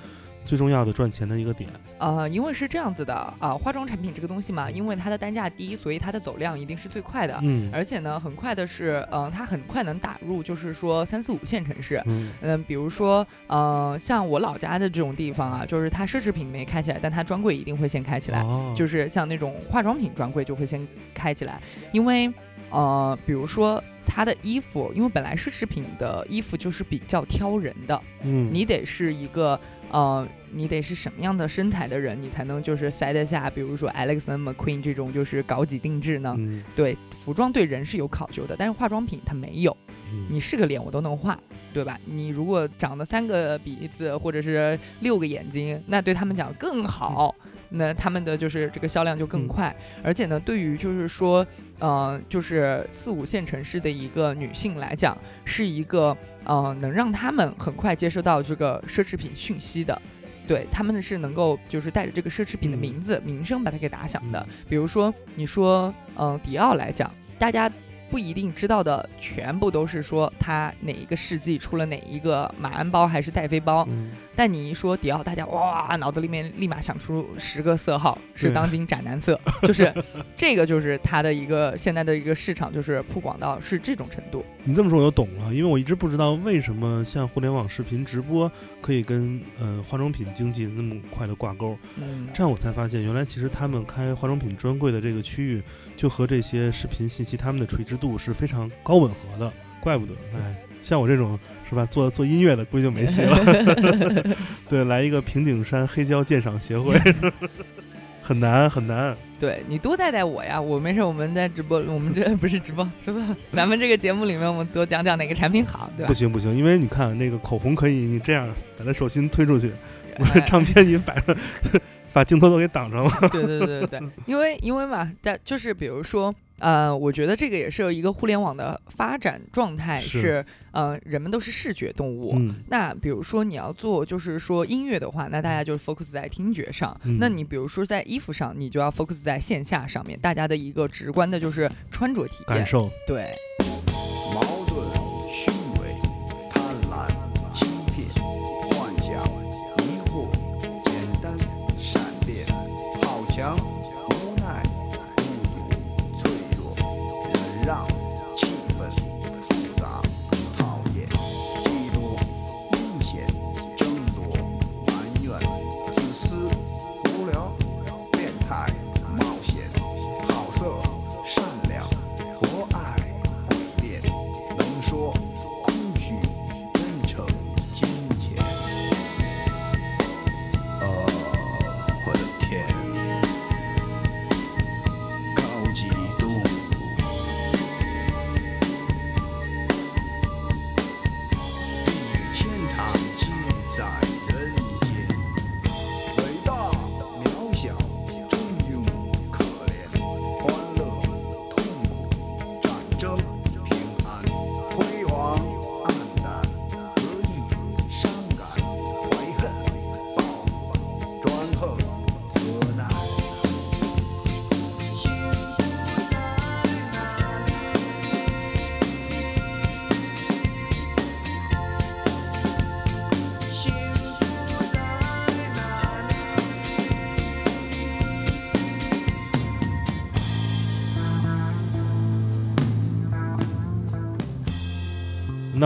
最重要的赚钱的一个点，呃，因为是这样子的啊，化妆产品这个东西嘛，因为它的单价低，所以它的走量一定是最快的，嗯，而且呢，很快的是，嗯，它很快能打入，就是说三四五线城市，嗯，嗯，比如说，呃，像我老家的这种地方啊，就是它奢侈品没开起来，但它专柜一定会先开起来，就是像那种化妆品专柜就会先开起来，因为，呃，比如说。它的衣服，因为本来奢侈品的衣服就是比较挑人的，嗯，你得是一个，呃，你得是什么样的身材的人，你才能就是塞得下，比如说 Alexander McQueen 这种就是高级定制呢？对，服装对人是有考究的，但是化妆品它没有，你是个脸我都能画，对吧？你如果长得三个鼻子或者是六个眼睛，那对他们讲更好。那他们的就是这个销量就更快，而且呢，对于就是说，呃，就是四五线城市的一个女性来讲，是一个呃能让他们很快接收到这个奢侈品讯息的，对他们是能够就是带着这个奢侈品的名字名声把它给打响的。比如说你说，嗯，迪奥来讲，大家不一定知道的全部都是说它哪一个世纪出了哪一个马鞍包还是戴妃包。但你一说迪奥，大家哇，脑子里面立马想出十个色号是当今斩男色，就是这个就是它的一个现在的一个市场，就是铺广到是这种程度。你这么说我就懂了，因为我一直不知道为什么像互联网视频直播可以跟呃化妆品经济那么快的挂钩。嗯，这样我才发现，原来其实他们开化妆品专柜的这个区域，就和这些视频信息他们的垂直度是非常高吻合的，怪不得哎，像我这种。是吧？做做音乐的估计就没戏了。对，来一个平顶山黑胶鉴赏协会，很难很难。对你多带带我呀，我没事。我们在直播，我们这不是直播，说错了。咱们这个节目里面，我们多讲讲哪个产品好，对吧？不行不行，因为你看那个口红可以，你这样把它手心推出去，唱片你摆上，把镜头都给挡上了。对对对对对，因为因为嘛，但就是比如说。呃，我觉得这个也是一个互联网的发展状态，是呃，人们都是视觉动物。那比如说你要做，就是说音乐的话，那大家就是 focus 在听觉上。那你比如说在衣服上，你就要 focus 在线下上面，大家的一个直观的就是穿着体验感受。对。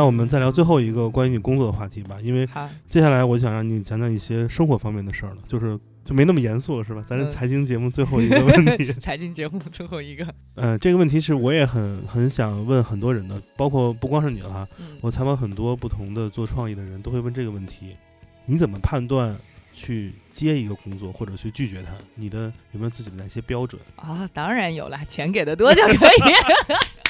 那我们再聊最后一个关于你工作的话题吧，因为接下来我想让你讲讲一些生活方面的事儿了，就是就没那么严肃了，是吧？咱是财经节目最后一个问题。财经节目最后一个。呃，这个问题是我也很很想问很多人的，包括不光是你了哈。我采访很多不同的做创意的人都会问这个问题：你怎么判断去接一个工作或者去拒绝他？你的有没有自己的那些标准啊？当然有了，钱给的多就可以？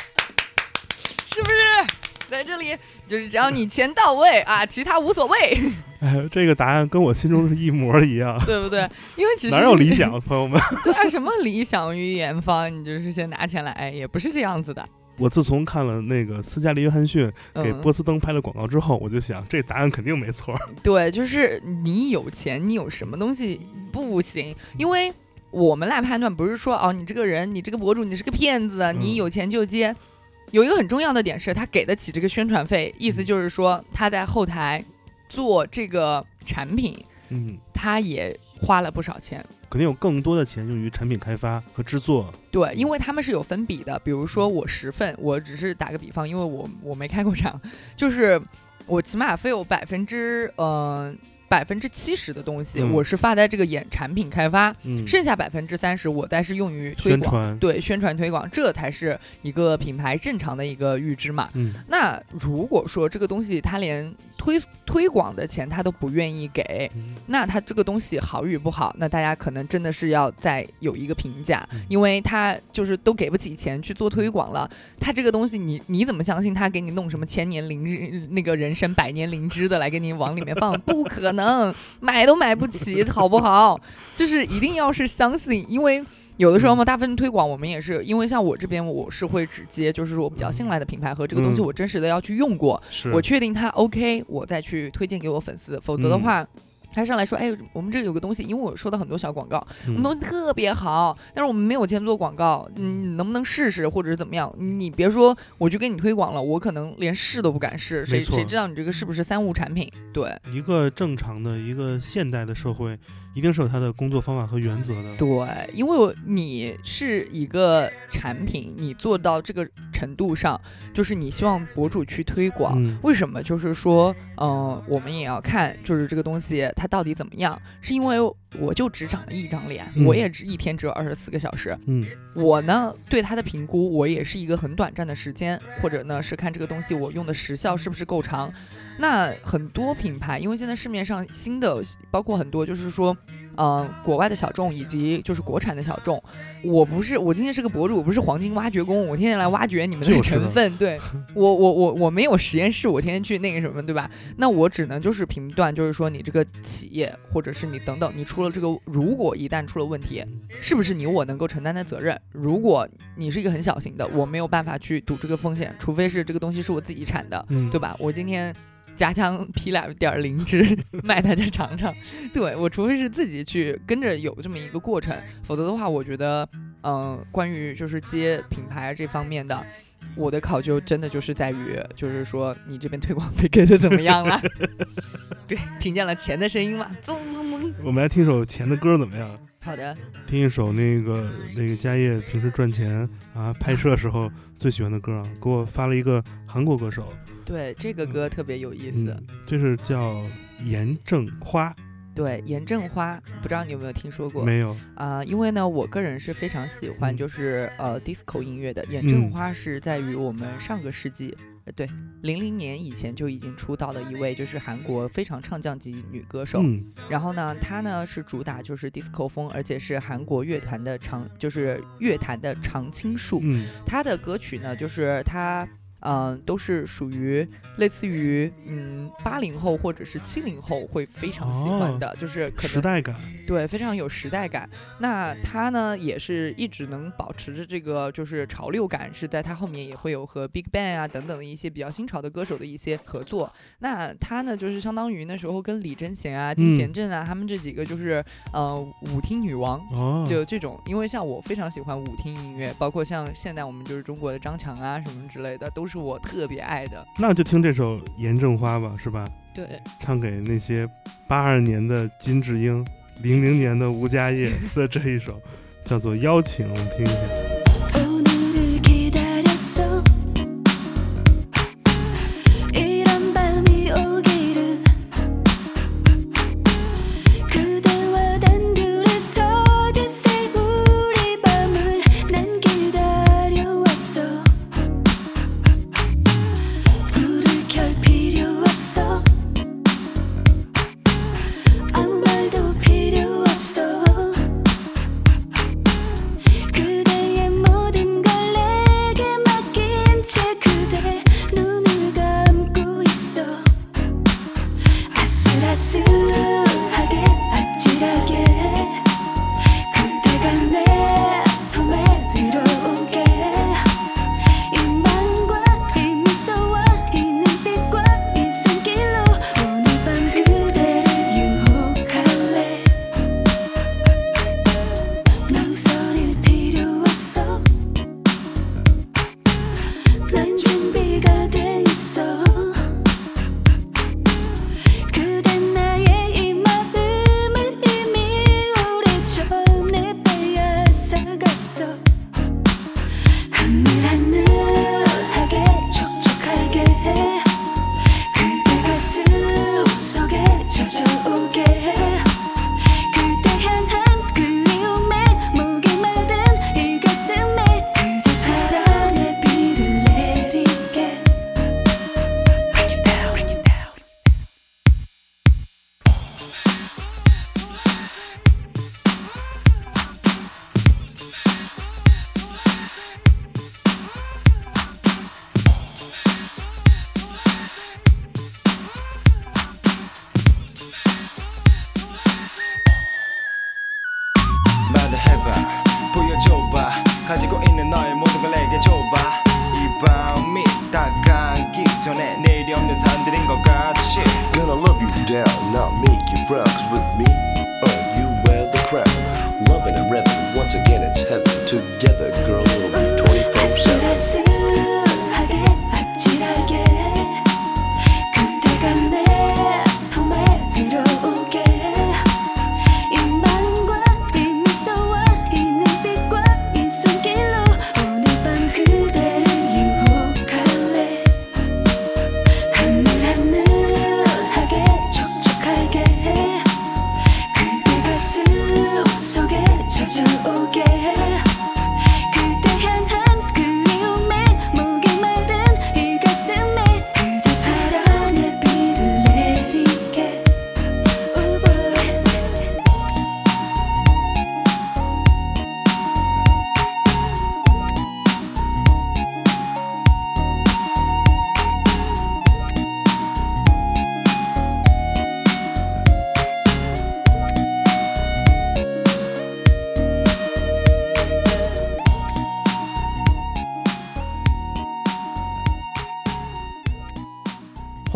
在这里就是只要你钱到位啊，其他无所谓。哎，这个答案跟我心中是一模一样，对不对？因为其实哪有理 想，朋友们？对啊，什么理想与远方？你就是先拿钱来，哎，也不是这样子的。我自从看了那个斯嘉丽·约翰逊给波司登拍了广告之后，我就想，这答案肯定没错。对，就是你有钱，你有什么东西不行？因为我们来判断，不是说哦，你这个人，你这个博主，你是个骗子，你有钱就接。有一个很重要的点是，他给得起这个宣传费，意思就是说他在后台做这个产品，嗯，他也花了不少钱，肯定有更多的钱用于产品开发和制作。对，因为他们是有分比的，比如说我十份，我只是打个比方，因为我我没开过场，就是我起码费有百分之嗯。百分之七十的东西，我是发在这个眼产品开发，剩下百分之三十我再是用于推广，对宣传推广，这才是一个品牌正常的一个预支嘛。那如果说这个东西它连推推广的钱他都不愿意给，那他这个东西好与不好，那大家可能真的是要再有一个评价，因为他就是都给不起钱去做推广了，他这个东西你你怎么相信他给你弄什么千年灵芝那个人参百年灵芝的来给你往里面放？不可能，买都买不起，好不好？就是一定要是相信，因为。有的时候嘛，大部分推广我们也是，因为像我这边我是会直接，就是说我比较信赖的品牌和这个东西，我真实的要去用过，我确定它 OK，我再去推荐给我粉丝，否则的话。他上来说：“哎，我们这有个东西，因为我收到很多小广告，我们东西特别好，但是我们没有钱做广告，你能不能试试，或者是怎么样？你别说我去给你推广了，我可能连试都不敢试，谁谁知道你这个是不是三无产品？对，一个正常的一个现代的社会，一定是有它的工作方法和原则的。对，因为你是一个产品，你做到这个程度上，就是你希望博主去推广，为什么？就是说，嗯，我们也要看，就是这个东西。”它到底怎么样？是因为我就只长了一张脸，我也只一天只有二十四个小时。嗯，我呢对它的评估，我也是一个很短暂的时间，或者呢是看这个东西我用的时效是不是够长。那很多品牌，因为现在市面上新的，包括很多就是说。嗯，国外的小众以及就是国产的小众，我不是，我今天是个博主，我不是黄金挖掘工，我天天来挖掘你们的成分。对 我，我，我，我没有实验室，我天天去那个什么，对吧？那我只能就是评断，就是说你这个企业或者是你等等，你出了这个，如果一旦出了问题，是不是你我能够承担的责任？如果你是一个很小型的，我没有办法去赌这个风险，除非是这个东西是我自己产的，对吧？我今天。家乡批两点灵芝 卖大家尝尝，对我除非是自己去跟着有这么一个过程，否则的话，我觉得，嗯，关于就是接品牌这方面的，我的考究真的就是在于，就是说你这边推广费给的怎么样了？对，听见了钱的声音吗？我们来听首钱的歌怎么样？好的，听一首那个那个家业平时赚钱啊拍摄时候 最喜欢的歌啊，给我发了一个韩国歌手。对这个歌特别有意思，这是叫严正花。对严正花，不知道你有没有听说过？没有啊，因为呢，我个人是非常喜欢就是呃 disco 音乐的。严正花是在于我们上个世纪，呃对，零零年以前就已经出道的一位就是韩国非常唱将级女歌手。然后呢，她呢是主打就是 disco 风，而且是韩国乐团的常就是乐坛的常青树。她的歌曲呢就是她。嗯，都是属于类似于嗯八零后或者是七零后会非常喜欢的，就是可能时代感，对，非常有时代感。那他呢，也是一直能保持着这个就是潮流感，是在他后面也会有和 Big Bang 啊等等的一些比较新潮的歌手的一些合作。那他呢，就是相当于那时候跟李贞贤啊、金贤镇啊他们这几个就是呃舞厅女王，就这种。因为像我非常喜欢舞厅音乐，包括像现在我们就是中国的张强啊什么之类的，都是。是我特别爱的，那就听这首《严正花》吧，是吧？对，唱给那些八二年的金智英、零零年的吴佳业的这一首，叫做《邀请》，我们听一下。Down, not make you. 'Cause with me, oh, you wear the crown. Loving and revving, once again it's heaven. Together, girl,